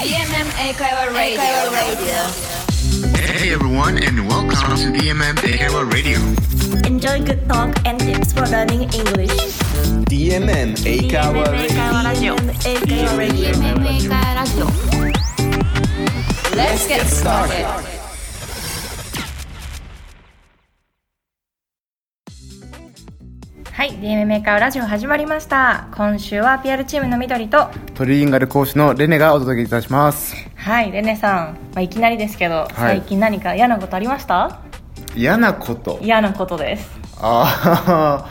DMM 英会話 Radio. Hey everyone, and welcome to DMM Ekewa Radio. Enjoy good talk and tips for learning English. DMM 英会話 Radio. DMM 英会話 Radio. DMM 英会話ラジオ Let's get started. はい、DMM メーカーラジオ始まりました。今週は PR チームの緑と、トリリンガル講師のレネがお届けいたします。はい、レネさん、まあ、いきなりですけど、最近何か嫌なことありました？嫌なこと？嫌なことです。ああ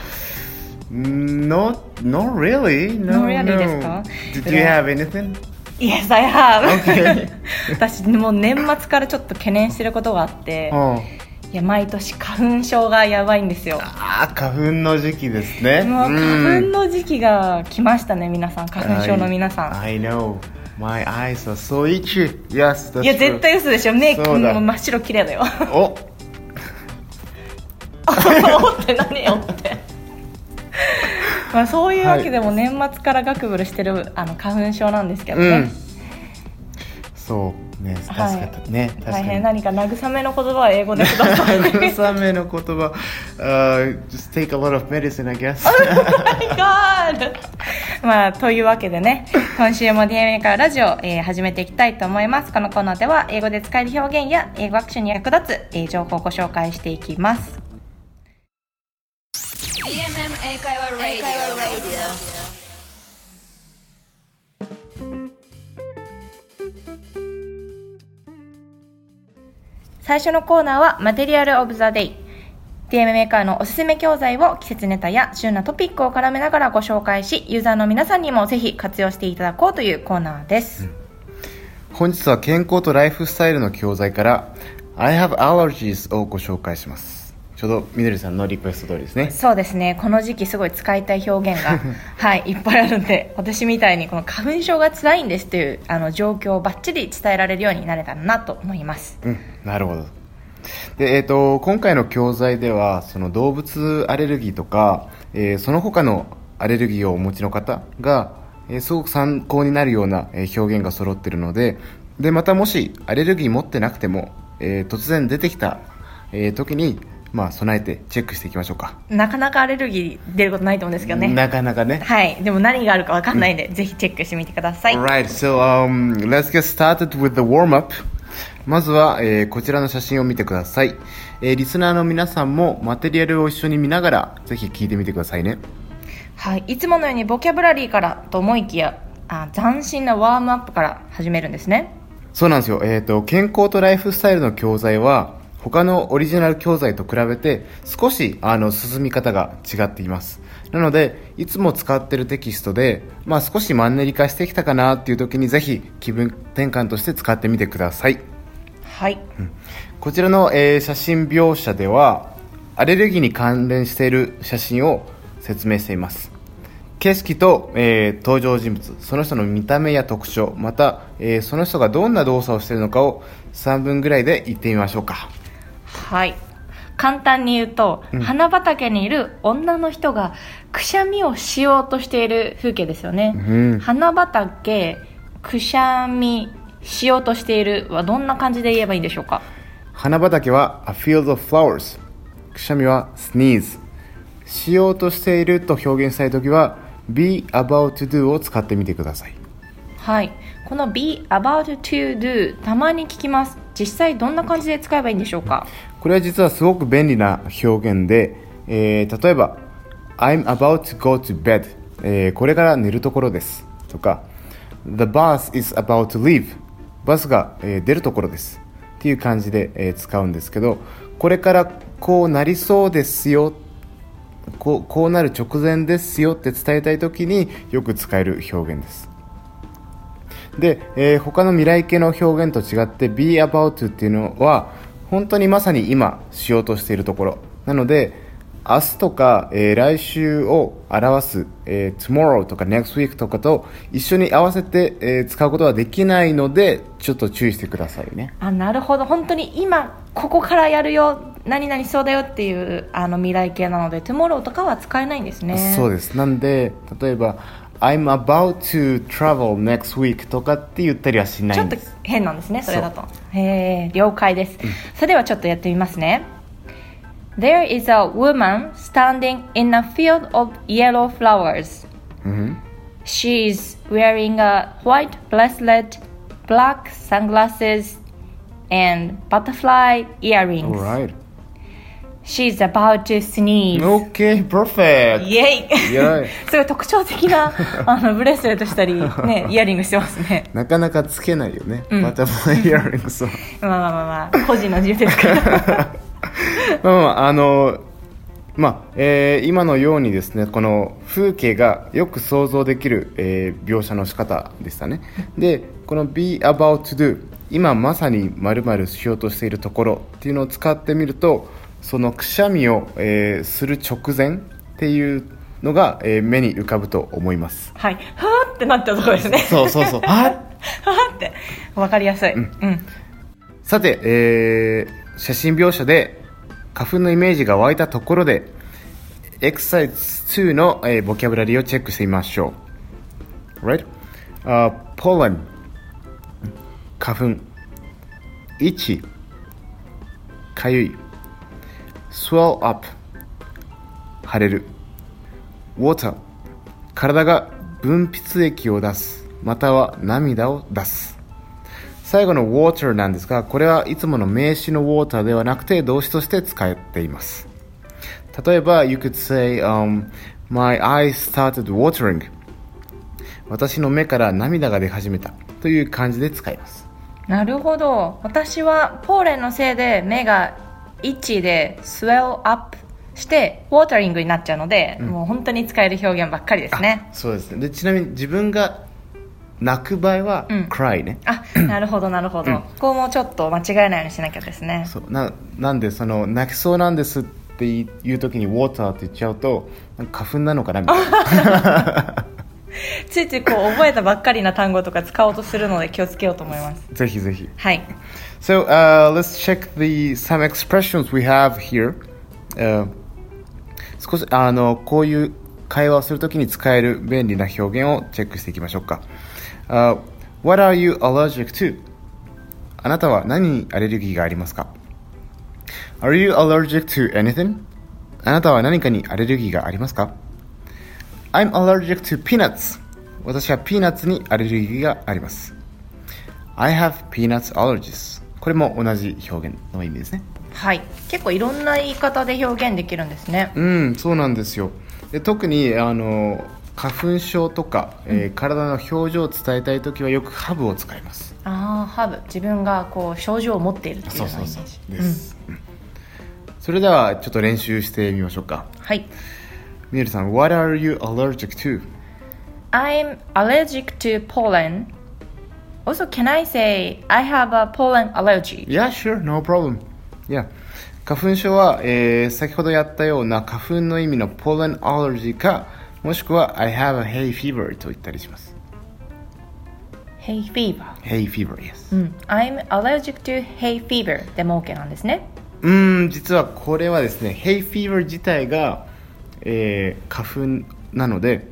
not not really? No, Not really ですか？Did you have anything? Yes, I have! 私、もう年末からちょっと懸念してることがあって、うんいや、毎年花粉症がやばいんですよ。ああ花粉の時期ですねもううん花粉の時期が来ましたね、皆さん。花粉症の皆さん。I, I know my eyes are so itchy Yes, that's いや.絶対嘘でしょ。目、もう真っ白綺麗だよ。お おって何よって。まあそういうわけでも年末からガクブルしてるあの花粉症なんですけどね、うんそうね確かね。確かに。大変。何か慰めの言葉は英語でください。慰めの言葉、uh, just take a lot of medicine, I guess. God! まあというわけでね 今週も DMA からラジオ、えー始めていきたいと思います。このコーナーでは英語で使える表現や英語学習に役立つ、えー情報をご紹介していきます。DMM 英会話 Radio. 最初のコーナーはマテリアルオブザデイ DM メーカーのおすすめ教材を季節ネタや旬なトピックを絡めながらご紹介しユーザーの皆さんにもぜひ活用していただこうというコーナーです、本日は健康とライフスタイルの教材から I have allergies をご紹介します。ちょうどみどりさんのリクエスト通りですね。そうですね。この時期すごい使いたい表現が はいいっぱいあるんで私みたいにこの花粉症が辛いんですというあの状況をバッチリ伝えられるようになれたらなと思います。うんなるほど。で、えー、と今回の教材ではその動物アレルギーとか、えーその他のアレルギーをお持ちの方が、えーすごく参考になるような、えー表現が揃ってるのででまたもしアレルギー持ってなくても、えー突然出てきた、えー時に、まあ、備えてチェックしていきましょうか。なかなかアレルギー出ることないと思うんですけどね。なかなかね。はい。でも何があるか分かんないんで、ぜひチェックしてみてください。Alright, so um, let's get started with the warm-up. まずは、えーこちらの写真を見てください、えーリスナーの皆さんもマテリアルを一緒に見ながらぜひ聞いてみてくださいね。はい、いつものようにボキャブラリーからと思いきやあ斬新なワームアップから始めるんですね。そうなんですよ。えっ、と、健康とライフスタイルの教材は他のオリジナル教材と比べて少しあの進み方が違っています。なので、いつも使ってるテキストで、まあ少しマンネリ化してきたかなっていう時にぜひ気分転換として使ってみてください。はい、こちらの、えー写真描写ではアレルギーに関連している写真を説明しています景色と、えー登場人物その人の見た目や特徴また、えーその人がどんな動作をしているのかを3分ぐらいで言ってみましょうかはい。簡単に言うと、花畑にいる女の人がくしゃみをしようとしている風景ですよね、うん。花畑くしゃみしようとしているはどんな感じで言えばいいんでしょうか？花畑は a field of flowers くしゃみは sneeze しようとしていると表現したい時は be about to do を使ってみてください。はい。この be about to do たまに聞きます実際どんな感じで使えばいいんでしょうか？これは実はすごく便利な表現で、えー例えば I'm about to go to bed、えーこれから寝るところですとか The bus is about to leave バスが、えー出るところですっていう感じで、えー使うんですけどこれからこうなりそうですよこうこうなる直前ですよって伝えたい時によく使える表現です。で、えー他の未来系の表現と違って be about っていうのは本当にまさに今しようとしているところ。なので明日とか、えー来週を表す、えー tomorrow とか next week とかと一緒に合わせて、えー使うことはできないのでちょっと注意してくださいね。あなるほど。本当に今ここからやるよ何々そうだよっていうあの未来系なので tomorrow とかは使えないんですね。そうです。なんで例えば I'm about to travel next week There is a woman standing in a field of yellow flowers、She mm-hmm. is wearing a white bracelet black sunglasses and butterfly earrings. She's about to sneeze. OK perfect. イエイすごい特徴的な あのブレスレットしたり、ね、イヤリングしてますね。なかなかつけないよね、バタフライイヤリングスは まあまあまあまあ、個人の自由ですから。まあまああのまあえー今のようにですねこの風景がよく想像できる、えー描写の仕方でしたね。でこの be about to do 今まさに〇〇しようとしているところっていうのを使ってみるとそのくしゃみを、えーする直前っていうのが、えー目に浮かぶと思いますはい。はーってなったところですね。そうそうそう あはーって。わかりやすい。うん。さて、えー写真描写で花粉のイメージが湧いたところでエクサイズ2の、えーボキャブラリーをチェックしてみましょう right、uh, pollen 花粉1かゆい swell up 腫れる water 体が分泌液を出すまたは涙を出す最後の water なんですが、これはいつもの名詞の water ではなくて動詞として使っています。例えば、you could say、um, my eyes started watering 私の目から涙が出始めたという感じで使います。なるほど。私はポーレンのせいで目が1で swell up して、ウォータリングになっちゃうので、もう本当に使える表現ばっかりですね。そうですね。で、ちなみに自分が泣く場合は、うん cry ね。あ、なるほどなるほど。ここもちょっと間違えないようにしなきゃですね。そうななんで、その、泣きそうなんですっていう時に water って言っちゃうと、花粉なのかなみたいな。ついついこう覚えたばっかりな単語とか使おうとするので気をつけようと思います。ぜひぜひ。はい。So uh, let's check the some expressions we have here. Uh, 少しあのこういう会話をするときに使える便利な表現をチェックしていきましょうか。Uh, what are you allergic to? あなたは何にアレルギーがありますか ?Are you allergic to anything? あなたは何かにアレルギーがありますか ?I'm allergic to peanuts. 私はピーナッツにアレルギーがあります。I have peanuts allergies これも同じ表現の意味ですねはい。結構いろんな言い方で表現できるんですね。うんそうなんですよで特にあの花粉症とか、えー体の表情を伝えたい時はよくハブを使いますああ、ハブ。自分がこう症状を持っているっていうようなイメージ。です、うんそれではちょっと練習してみましょうかはい。みえるさん What are you allergic to? I'm allergic to pollen. Also, can I say I have a pollen allergy? Yeah, sure, no problem. Yeah. 花粉症は、えー先ほどやったような花粉の意味の pollen allergy か、もしくは I have a hay fever と言ったりします。Hay fever. hay fever, yes. うん。I'm allergic to hay fever でも OK なんですね。うーん、実はこれはですね、hay fever 自体が、えー花粉なので、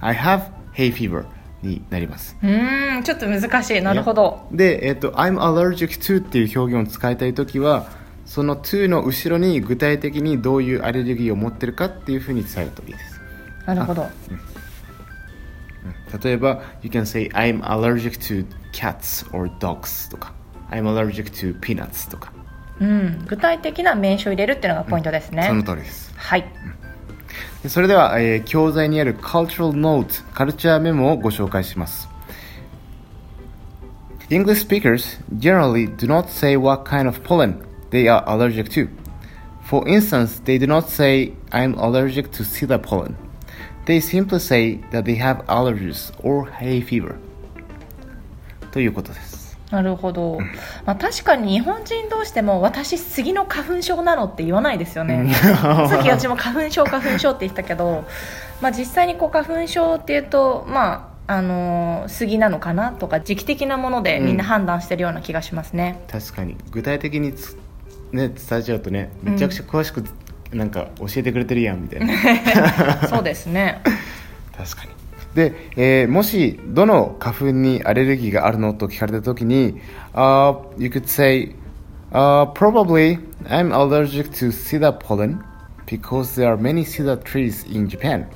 I have hay fever になります。うーん、ちょっと難しい。なるほど。で、えっと、I'm allergic to っていう表現を使いたいときは、その to の後ろに具体的にどういうアレルギーを持ってるかっていうふうに伝えるといいです。なるほど。例えば、You can say I'm allergic to cats or dogs とか I'm allergic to peanuts とかうん。具体的な名詞を入れるっていうのがポイントですね。その通りです。はい。でそれでは、えー、教材にある Cultural Notes カルチャーメモをご紹介します English speakers generally do not say what kind of pollen they are allergic to. For instance, they do not say, I'm allergic to cedar pollen. They simply say that they have allergies or hay fever. ということです。なるほど。まあ確かに日本人同士でも私杉の花粉症なのって言わないですよね。さっき私も花粉症花粉症って言ってたけど、まあ実際にこう花粉症っていうと、まあ、あのー杉なのかなとか時期的なものでみんな判断してるような気がしますね。確かに具体的につ、ね、伝えちゃうとねめちゃくちゃ詳しくなんか教えてくれてるやんみたいな そうですね。確かにで、えーもしどの花粉にアレルギーがあるのと聞かれた時に、uh, you could say、uh, probably I'm allergic to cedar pollen because there are many cedar trees in Japan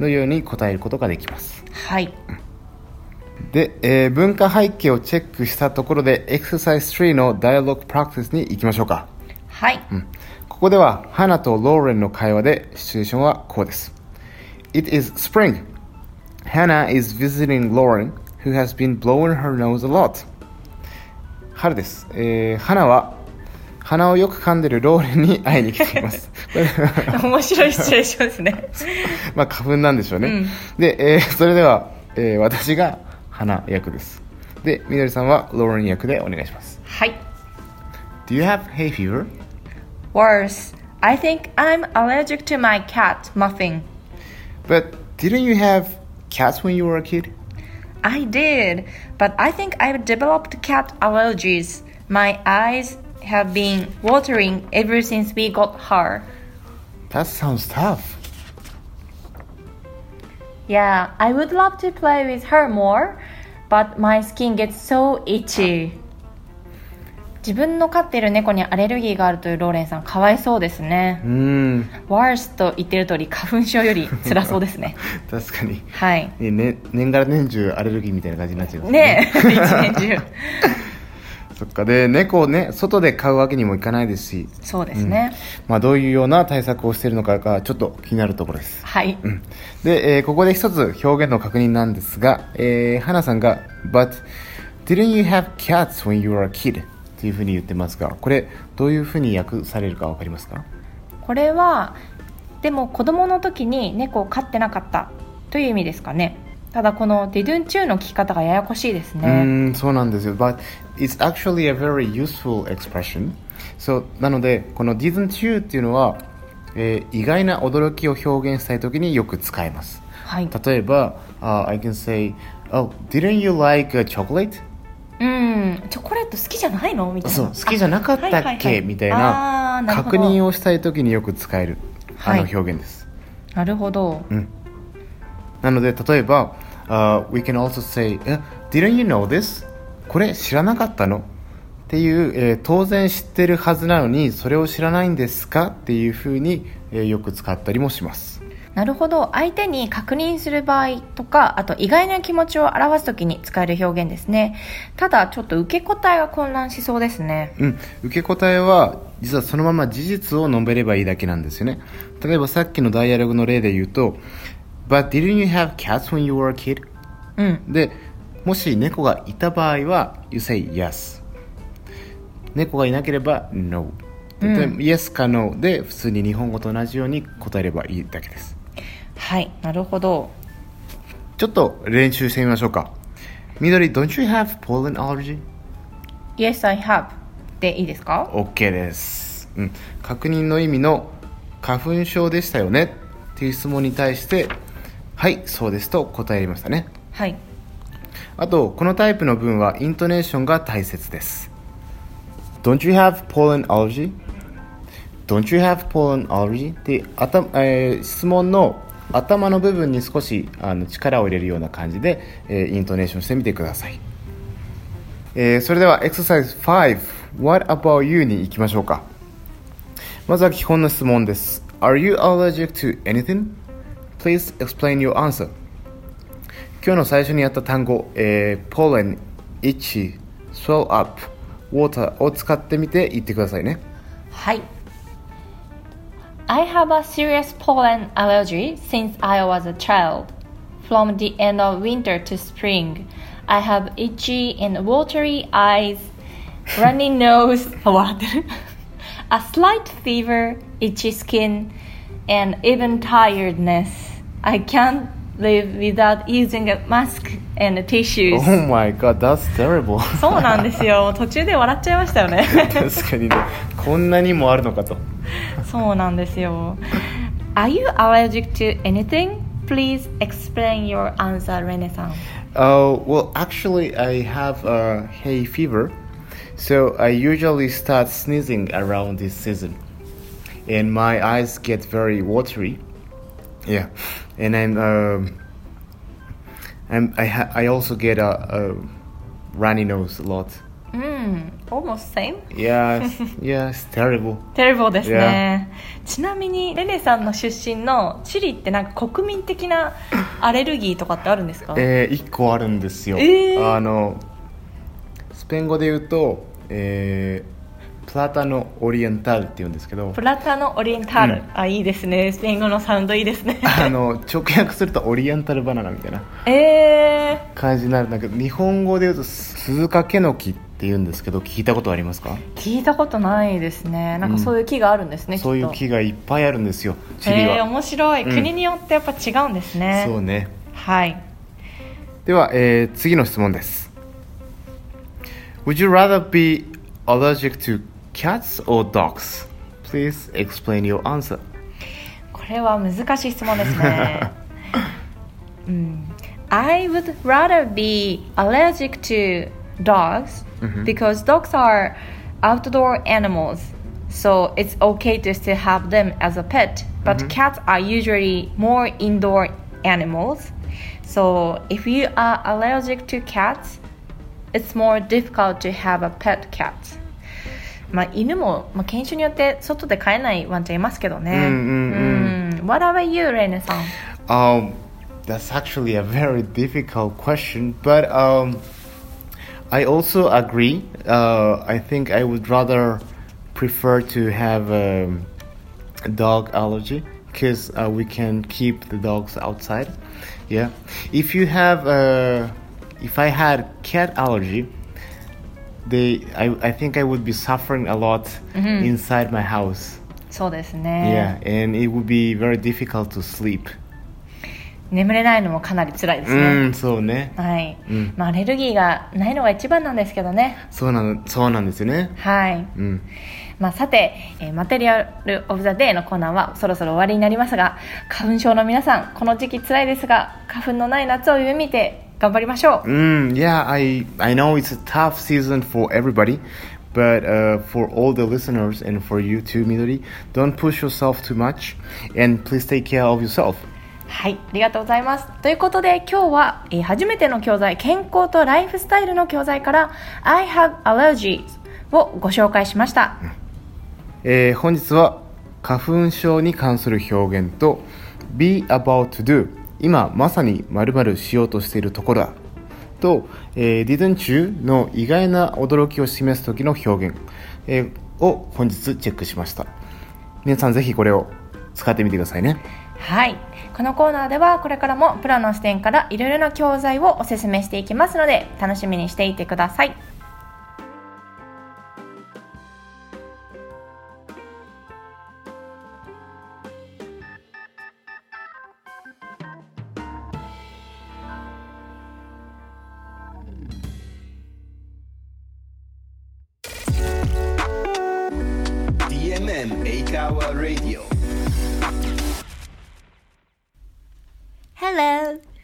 のように答えることができますはい。で、えー文化背景をチェックしたところでエクササイズ3の Dialogue Practice に行きましょうかはい。ここでは、花とローレンの会話で、シチュエーションはこうです。It is spring. Hannah is visiting Lauren, who has been blowing her nose a lot. 春です。えー、花は、鼻をよく噛んでるローレンに会いに来ています。面白いシチュエーションですね。まあ、花粉なんでしょうね。で、えーそれでは、えー私が花役です。で、みどりさんはローレン役でお願いします。はい。Do you have hay fever? Worse, I think I'm allergic to my cat, Muffin. But didn't you have cats when you were a kid? I did, but I think I've developed cat allergies. My eyes have been watering ever since we got her. That sounds tough. Yeah, I would love to play with her more, but my skin gets so itchy. 自分の飼っている猫にアレルギーがあるというローレンさん、かわいそうですねう。ーん、Worse と言ってる通り、花粉症より辛そうですね。確かに。はい。ねね、年がら年中アレルギーみたいな感じになっちゃいますねえ、一年中。そっか。で、猫をね、外で飼うわけにもいかないですし、そうですね。まあ、どういうような対策をしているのかがちょっと気になるところです。はい。うんで、えーここで一つ表現の確認なんですが、えー、花さんが、But didn't you have cats when you were a kid? というふうに言ってますが、これ、どういうふうに訳されるかわかりますか？これはでも子供の時に猫を飼ってなかったという意味ですかねただこの「didn't you」の聞き方がややこしいですうねーん、そうなんですよ。But it's actually a very useful expression. So, なので、この didn't you っていうのは、えー意外な驚きを表現したいときによく使えます。はい例えば、uh, I can say, Oh, didn't you like a chocolate? うん。チョコレート好きじゃないの？みたいな。そう、好きじゃなかったっけ、あはいはいはい。みたいな確認をしたいときによく使えるあのはい表現です。なるほど。なので、例えば、uh, we can also say, "Eh, Didn't you know this? これ知らなかったの？っていう、えー当然知ってるはずなのに、それを知らないんですか？っていうふうに、えーよく使ったりもします。なるほど。相手に確認する場合とかあと意外な気持ちを表す時に使える表現ですね。ただちょっと受け答えが混乱しそうですね。うん、受け答えは実はそのまま事実を述べればいいだけなんですよね。例えばさっきのダイアログの例で言うと「But didn't you have cats when you were a kid?」うん。でもし猫がいた場合は「You say yes」猫がいなければ「No」で、Yes か No で普通に日本語と同じように答えればいいだけですはいなるほど。ちょっと練習してみましょうか。緑 Don't you have pollen allergy? Yes I have. でいいですか？OK です、うん、確認の意味の花粉症でしたよね？っていう質問に対してはいそうですと答えましたね。はい。あとこのタイプの文はイントネーションが大切です。Don't you have pollen allergy? Don't you have pollen allergy? って頭、えー質問の頭の部分に少しあの力を入れるような感じで、えーイントネーションしてみてください、えーそれではエクササイズ5 What about you? に行きましょうか。まずは基本の質問です。Are you allergic to anything? Please explain your answer. 今日の最初にやった単語、えー、pollen, itchy, swell up, water を使ってみて言ってくださいね。はい。I have a serious pollen allergy since I was a child. From the end of winter to spring, I have itchy and watery eyes, runny nose, a slight fever, itchy skin, and even tiredness. I can't live without using a mask and tissues. Oh my god, that's terrible. そうなんですよ。途中で笑っちゃいましたよね。確かにね。こんなにもあるのかとそうなんですよ Are you allergic to anything? Please explain your answer, Renaissance. san. Oh, uh, well, actually, I have a hay fever, so I usually start sneezing around this season, and my eyes get very watery. Yeah, and I'm, um, I'm I, I also get a, a runny nose a lot. うん、almost same? Yeah, yeah, it's terrible. テレボですね。ちなみに、レネさんの出身のチリってなんか国民的なアレルギーとかってあるんですか？えー、一個あるんですよ。えーあの、スペイン語で言うと、えー、プラタノオリエンタルって言うんですけどプ、ラタのオリエンタル、うんあ、いいですね。スペイン語のサウンドいいですね。あの、直訳するとオリエンタルバナナみたいなえ感じになるんだけど、日本語で言うと鈴掛の木って言うんですけど、聞いたことありますか？ー、聞いたことないですね。なんかそういう木があるんですね、そういう木がいっぱいあるんですよ、と。チリは。えー、面白い、うん国によってやっぱ違うんですね。そうね。はい。では、えー次の質問です。Would you rather be allergic to cats or dogs? Please explain your answer. これは難しい質問ですね。うん、I would rather be allergic to dogs mm-hmm. because dogs are outdoor animals. So it's okay to still have them as a pet. But mm-hmm. cats are usually more indoor animals. So if you are allergic to cats, it's more difficult to have a pet cat. まあ、犬も、まあ、犬種によって外で飼えないワンちゃんいますけどね。うんうんうん。What mm, mm, mm. about you, Rene さん、um, That's actually a very difficult question, but、um, I also agree. Uh, I think I would rather prefer to have a dog allergy because uh, we can keep the dogs outside. Yeah. If you have, a, if I had cat allergy, they, I, I think I would be suffering a lot mm-hmm. inside my house. そうですね。Yeah, and it would be very difficult to sleep. 眠れないのもかなり辛いですうんそうねはい、まあ、アレルギーがないのが一番なんですけどねそう,なそうなんですよねはい、まあ、さて、えー、マテリアル・オブ・ザ・デーのコーナーはそろそろ終わりになりますが花粉症の皆さんこの時期辛いですが花粉のない夏を夢見て頑張りましょううん、yeah, I, I know it's a tough season for everybody But uh, for all the listeners and for you too, Midori, don't push yourself too much and please take care of yourself. はい、ありがとうございます。ということで今日は、えー初めての教材、健康とライフスタイルの教材から I have allergies をご紹介しました。えー本日は花粉症に関する表現と be about to do 今まさに〇〇しようとしているところだと、えー didn't you の意外な驚きを示す時の表現、えーを本日チェックしました皆さんぜひこれを使ってみてくださいねはい。このコーナーではこれからもプロの視点からいろいろな教材をおすすめしていきますので楽しみにしていてください。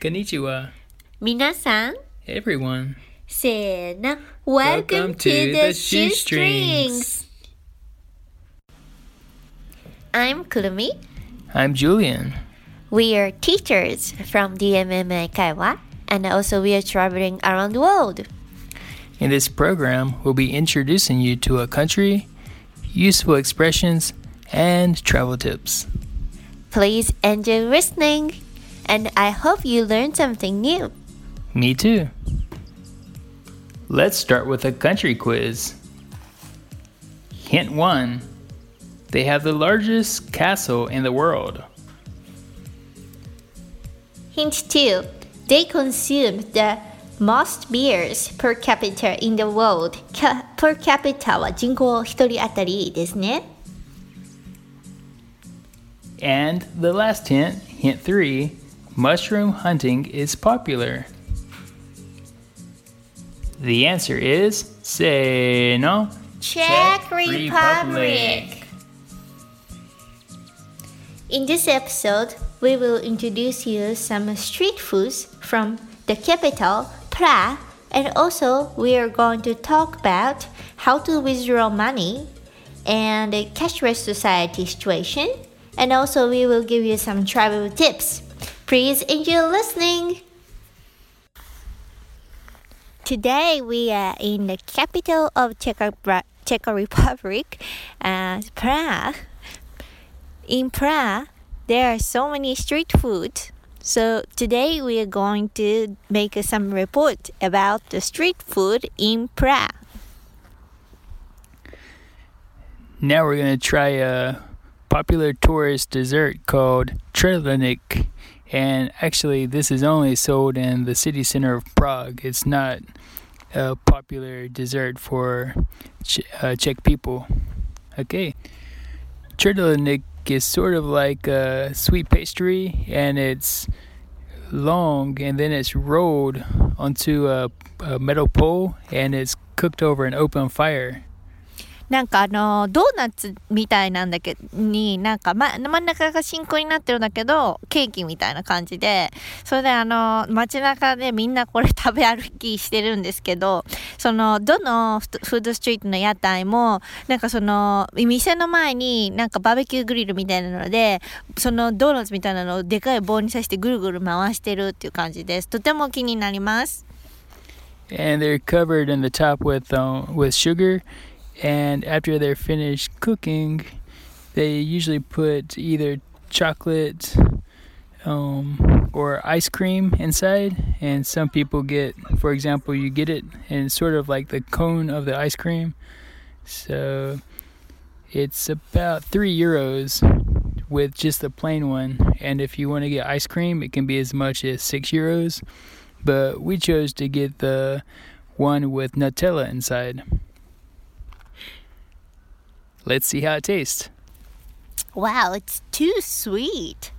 Konnichiwa. Minasan. Everyone. Sena. Welcome, Welcome to, to, the, Shoestrings. I'm Kurumi. I'm Julian. We are teachers from DMMA Kaiwa, and also we are traveling around the world. In this program, we'll be introducing you to a country, useful expressions, and travel tips. Please enjoy listening and I hope you learned something new. Me too. Let's start with a country quiz. Hint 1 They have the largest castle in the world. Hint 2 They consume the most beers per capita in the world. Ca per capita it? And the last hint, hint 3 mushroom hunting is popular. The answer is say no. Czech Republic. Republic. In this episode, we will introduce you some street foods from the capital, Prague, and also we are going to talk about how to withdraw money and the cashless society situation, and also we will give you some travel tips. Please enjoy listening. Today we are in the capital of Czech, Czech Republic, uh, Prague. In Prague, there are so many street food. So today we are going to make some report about the street food in Prague. Now we're going to try a popular tourist dessert called Trelenik. And actually, this is only sold in the city center of Prague. It's not a popular dessert for uh, Czech people. Okay. Trelenik is sort of like a sweet pastry, and it's long, and then it's rolled onto a, a metal pole, and it's cooked over an open fire. なんかあのドーナツみたいなんだけどになんか、ま、真ん中が真空になってるんだけどケーキみたいな感じでそれであの街中でみんなこれ食べ歩きしてるんですけどそのどのフードストリートの屋台もなんかその店の前になんかバーベキューグリルみたいなのでそのドーナツみたいなのをでかい棒に刺してぐるぐる回してるっていう感じです。とても気になります。And they're covered in the top with uh, with sugar. And after they're finished cooking, they usually put either chocolate um, or ice cream inside. And some people get, for example, you get it and it's sort of like the cone of the ice cream. So it's about three euros with just the plain one. And if you want to get ice cream, it can be as much as six euros. But we chose to get the one with Nutella inside. Let's see how it tastes. Wow, it's too sweet.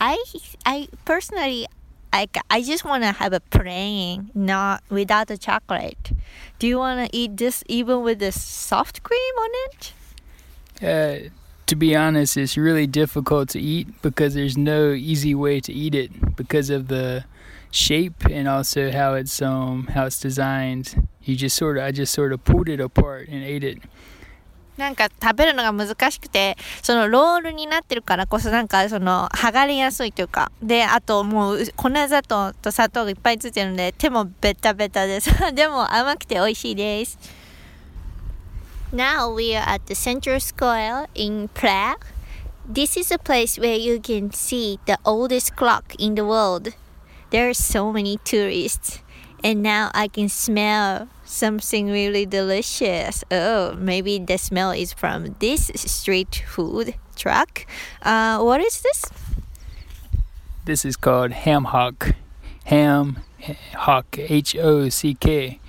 I I personally I I just want to have a plain, not without the chocolate. Do you want to eat this even with the soft cream on it? Uh, to be honest, it's really difficult to eat because there's no easy way to eat it because of the shape and also how it's um how it's designed. You just sort of I just sort of pulled it apart and ate it. なんか食べるのが難しくてそのロールになってるからこそなんかその剥がれやすいというかであともう粉砂糖と砂糖がいっぱいついてるので手もベタベタですでも甘くて美味しいです Now we are at the Central Square in Prague This is a place where you can see the oldest clock in the world There are so many tourists and now I can smell something really delicious. Oh, maybe the smell is from this street food truck. Uh, what is this? This is called ham hock. Ham hock H O C K.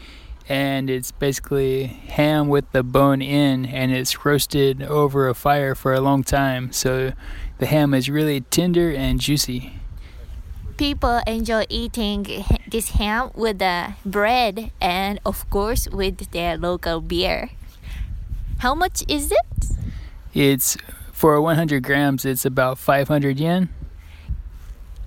And it's basically ham with the bone in and it's roasted over a fire for a long time. So the ham is really tender and juicy. People enjoy eating this ham with the bread and, of course, with their local beer. How much is it? It's for 100 grams, it's about 500 yen.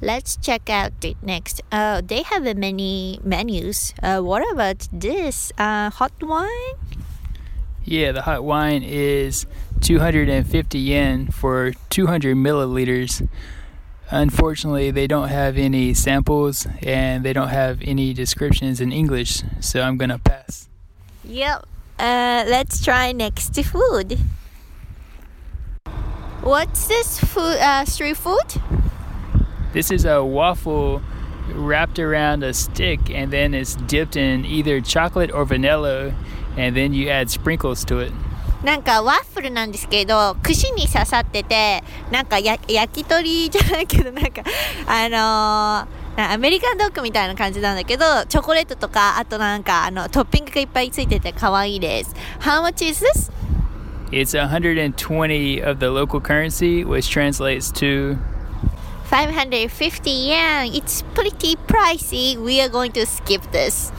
Let's check out the next. Uh, they have many menus. Uh, what about this? Uh, hot wine? Yeah, the hot wine is 250 yen for 200 milliliters. Unfortunately, they don't have any samples and they don't have any descriptions in English, so I'm gonna pass. Yep. Uh, let's try next food. What's this food? Uh, street food? This is a waffle wrapped around a stick and then it's dipped in either chocolate or vanilla and then you add sprinkles to it. なんかワッフルなんですけど串に刺さっててなんかや焼き鳥じゃないけどなんかあのーアメリカンドッグみたいな感じなんだけどチョコレートとかあとなんかあのトッピングがいっぱいついてて可愛いです。How much is this? It's 120 of the local currency, which translates to 550 yen. It's pretty pricey. We are going to skip this.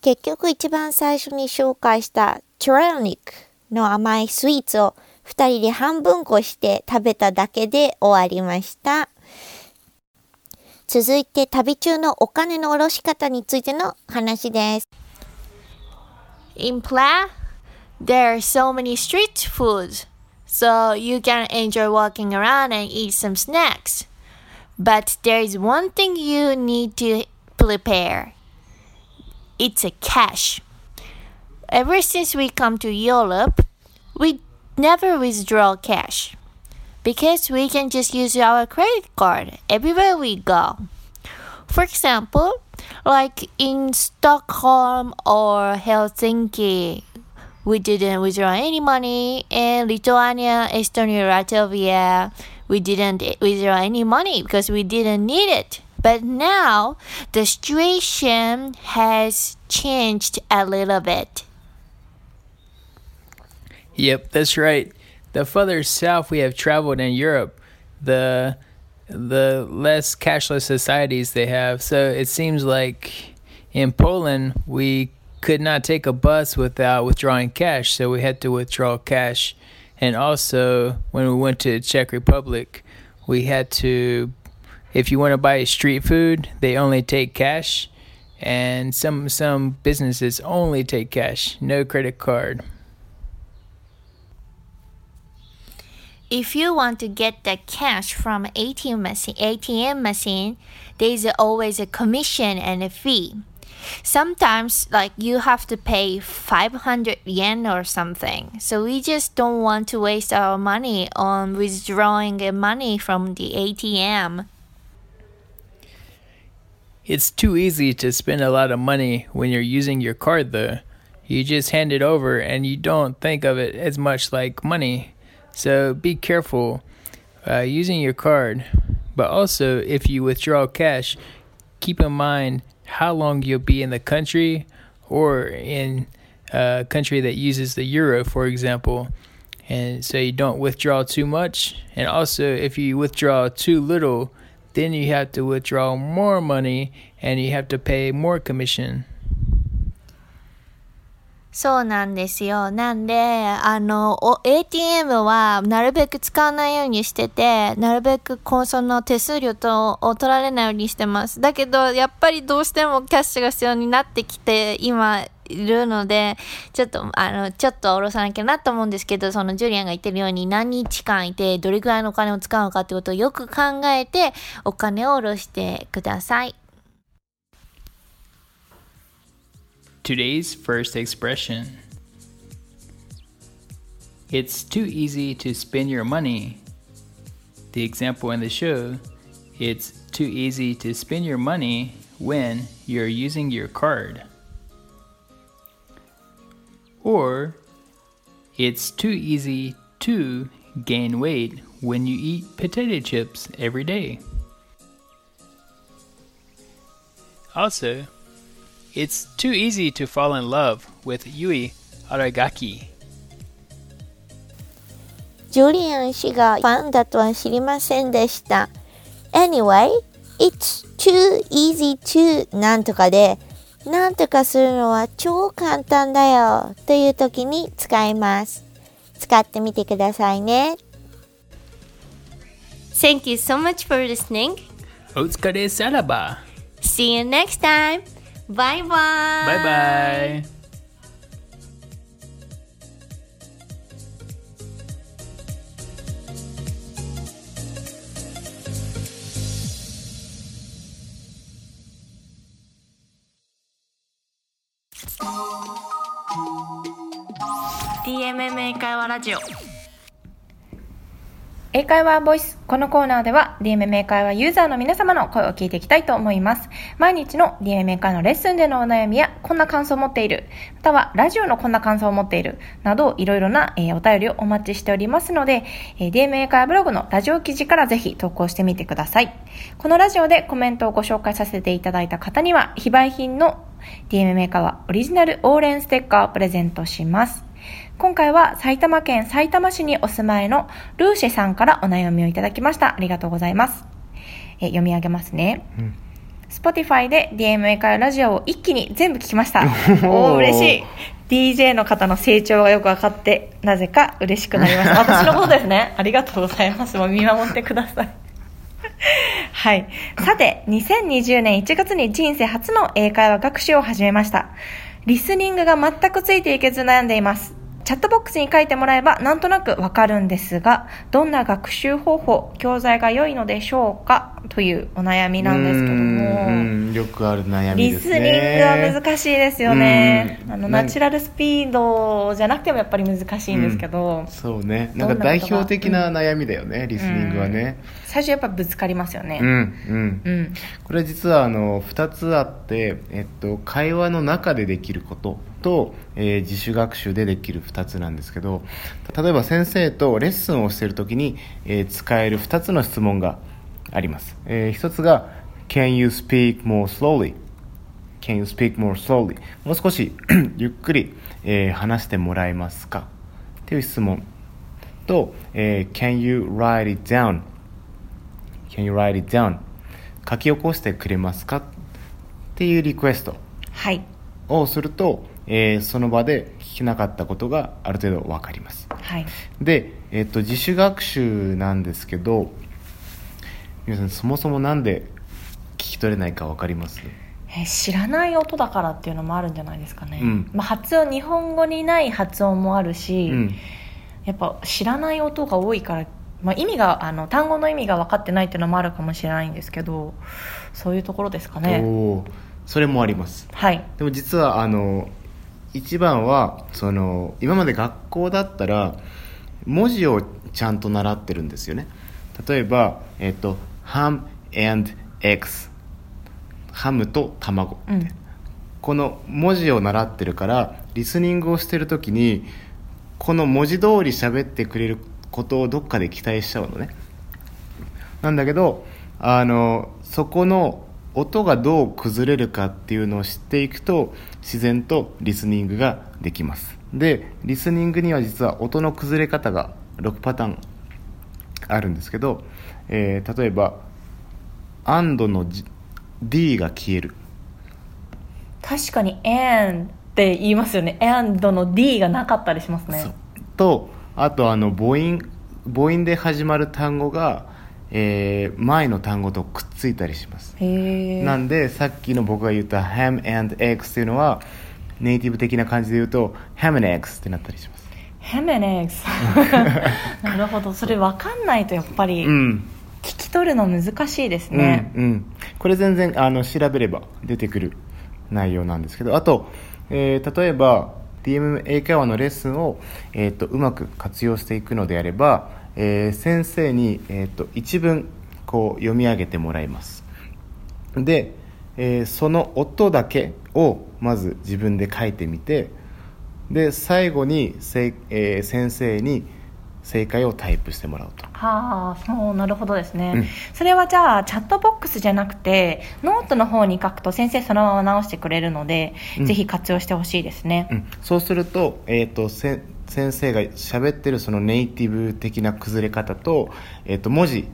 結局一番最初に紹介したチュラニックの甘いスイーツを二人で半分こして食べただけで終わりました。続いて旅中のお金の下ろし方についての話です。In Prague, there are so many street foods, so you can enjoy walking around and eat some snacks. But there is one thing you need to prepare. it's a cash. Ever since we come to Europe, we never withdraw cash because we can just use our credit card everywhere we go. For example, like in Stockholm or Helsinki, we didn't withdraw any money. In Lithuania, Estonia, Latvia, we didn't withdraw any money because we didn't need it. But now the situation has changed a little bit. Yep, that's right. The further south we have traveled in Europe, the the less cashless societies they have. So it seems like in Poland we could not take a bus without withdrawing cash, so we had to withdraw cash. And also when we went to Czech Republic, we had to if you want to buy street food, they only take cash and some some businesses only take cash, no credit card. If you want to get the cash from ATM machine, ATM machine, there's always a commission and a fee. Sometimes, like you have to pay 500 yen or something. So we just don't want to waste our money on withdrawing money from the ATM. It's too easy to spend a lot of money when you're using your card, though. You just hand it over and you don't think of it as much like money. So be careful uh, using your card. But also, if you withdraw cash, keep in mind how long you'll be in the country or in a country that uses the euro, for example. And so you don't withdraw too much. And also, if you withdraw too little, then you have to withdraw more money and you have to pay more commission. そうなんですよ。なんで、あの、ATM はなるべく使わないようにしてて、なるべくこうその手数料とを取られないようにしてます。だけど、やっぱりどうしてもキャッシュが必要になってきて、今、いるので、ちょっと、あの、ちょっと下ろさなきゃなと思うんですけど、そのジュリアンが言ってるように何日間いて、どれくらいのお金を使うのかってことをよく考えて、お金を下ろしてください。Today's first expression It's too easy to spend your money. The example in the show It's too easy to spend your money when you're using your card. Or It's too easy to gain weight when you eat potato chips every day. Also, it's too easy to fall in love with Yui Aragaki. Julian Anyway, it's too easy to なんとかで、なんとかするのは超簡単だよという時に使います。使ってみてくださいね。Thank you so much for listening. お疲れさらば。See you next time. Bye bye. Bye bye. DMM 会話ラジオ英会話ボイス。このコーナーでは DMM 英会話ユーザーの皆様の声を聞いていきたいと思います。毎日の DMM 英会話のレッスンでのお悩みや、こんな感想を持っている、またはラジオのこんな感想を持っている、などいろいろな、えーお便りをお待ちしておりますので、えー DMM 英会話ブログのラジオ記事からぜひ投稿してみてください。このラジオでコメントをご紹介させていただいた方には、非売品の DMM 英会話オリジナルオーレンステッカーをプレゼントします。今回は埼玉県埼玉市にお住まいのルーシェさんからお悩みをいただきました。ありがとうございます。え読み上げますね。うん Spotify で DMA 会ラジオを一気に全部聞きました。おー、嬉しい。DJ の方の成長がよく分かって、なぜか嬉しくなりました。私のことですね。ありがとうございます。もう見守ってください。はい。さて、2020年1月に人生初の英会話学習を始めました。リスニングが全くついていけず悩んでいます。チャットボックスに書いてもらえばなんとなくわかるんですが、どんな学習方法、教材が良いのでしょうかというお悩みなんですけどうも。んよくある悩みリですね。スニングは難しいですよね。あの、ナチュラルスピードじゃなくてもやっぱり難しいんですけど、そうね。なんか代表的な悩みだよね、リスニングはね最初やっぱぶつかりますよね。うんうん、うん。これ実はあの2つあって、えっと、会話の中でできることと、えー自主学習でできる2つなんですけど例えば先生とレッスンをしている時に、えー使える2つの質問があります、え1つが Can you speak more slowly? Can you speak more slowly? もう少し ゆっくり、えー話してもらえますか？っていう質問と、えー Can you write it down? Can you write it down? 書き起こしてくれますか？っていうリクエストはい。をすると、えーその場で聞けなかったことがある程度わかりますはい。で、えっと自主学習なんですけど皆さんそもそもなんで聞き取れないかわかります？えー知らない音だからっていうのもあるんじゃないですかね。うんまあ、発音、日本語にない発音もあるし、うんやっぱ知らない音が多いから、まあ、意味があの単語の意味が分かってないっていうのもあるかもしれないんですけどそういうところですかね。それもあります。はい。でも実はあの一番はその今まで学校だったら文字をちゃんと習ってるんですよね。例えば、えっと、ハム and eggs ハムと卵。うん。この文字を習ってるからリスニングをしてる時にこの文字通り喋ってくれることをどっかで期待しちゃうのね。なんだけどあのそこの音がどう崩れるかっていうのを知っていくと自然とリスニングができます。でリスニングには実は音の崩れ方が6パターンあるんですけど、えー例えば「and」のじ D が消える。確かに「and」って言いますよね「and」の D がなかったりしますね。とあとあの母音母音で始まる単語が、えー前の単語とくっついたりします。なんでさっきの僕が言った ham and eggs っていうのはネイティブ的な感じで言うと ham and eggs ってなったりします。ヘメネグスなるほど。それ分かんないとやっぱりうん。聞き取るの難しいですね、うんうん、これ全然あの調べれば出てくる内容なんですけど。あと、えー例えば DMM 英会話のレッスンを、えー、とうまく活用していくのであれば、えー先生に、えー、と一文こう読み上げてもらいます。で、えーその音だけをまず自分で書いてみてで最後にせ、えー先生に正解をタイプしてもらうと。はあそうなるほどですね、うん。それはじゃあチャットボックスじゃなくてノートの方に書くと先生そのまま直してくれるので、うん。ぜひ活用してほしいですね、うん、そうすると,、えー、とせ先生が喋ってるそのネイティブ的な崩れ方と,、えー、と文字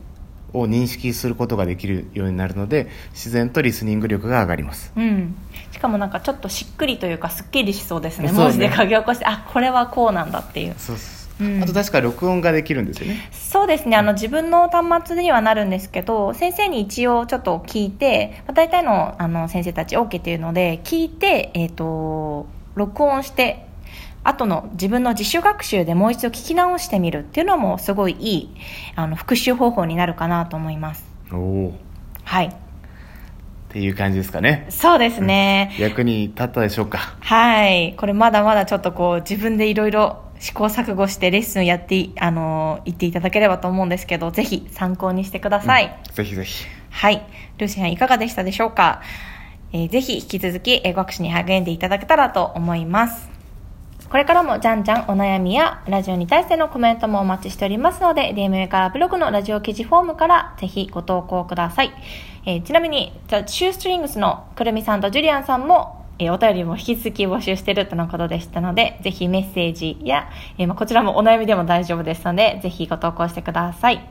を認識することができるようになるので自然とリスニング力が上がります。うん、しかもなんかちょっとしっくりというかすっきりしそうですね。ね。文字で書き起こしてあこれはこうなんだっていうそうそううん。あと確か録音ができるんですよね。そうですね。あの自分の端末にはなるんですけど先生に一応ちょっと聞いて、まあ、大体のあの先生たち OK っていうので聞いて、えー、と録音して後の自分の自主学習でもう一度聞き直してみるっていうのもすごいいいあの復習方法になるかなと思います。おはい。ていう感じですかね。そうですね、役に立ったでしょうか。はい。これまだまだちょっとこう自分でいろいろ試行錯誤してレッスンやってい、あのー、言っていただければと思うんですけど、ぜひ参考にしてください。ぜひぜひはい。ルーシーさんいかがでしたでしょうか、えーぜひ引き続き英語学習に励んでいただけたらと思います。これからもじゃんじゃんお悩みやラジオに対してのコメントもお待ちしておりますので、DMA からブログのラジオ記事フォームからぜひご投稿ください。えーちなみに、The Shoestrings のくるみさんとジュリアンさんも、えーお便りも引き続き募集しているとのことでしたので、ぜひメッセージや、えーまあこちらもお悩みでも大丈夫ですので、ぜひご投稿してください。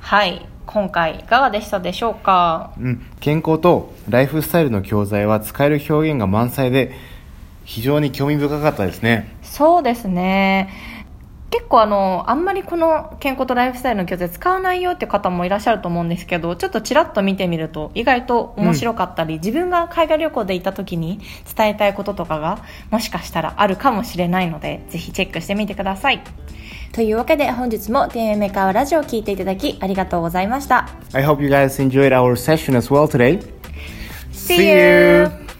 はい。今回いかがでしたでしょうか？うん、健康とライフスタイルの教材は使える表現が満載で非常に興味深かったですねそうですね。結構あのあんまりこの健康とライフスタイルの教材使わないよって方もいらっしゃると思うんですけどちょっとちらっと見てみると意外と面白かったり、自分が海外旅行で行った時に伝えたいこととかがもしかしたらあるかもしれないのでぜひチェックしてみてくださいというわけで本日も DMM カワラジオを聞いていただきありがとうございました I hope you guys enjoyed our session as well today. See you!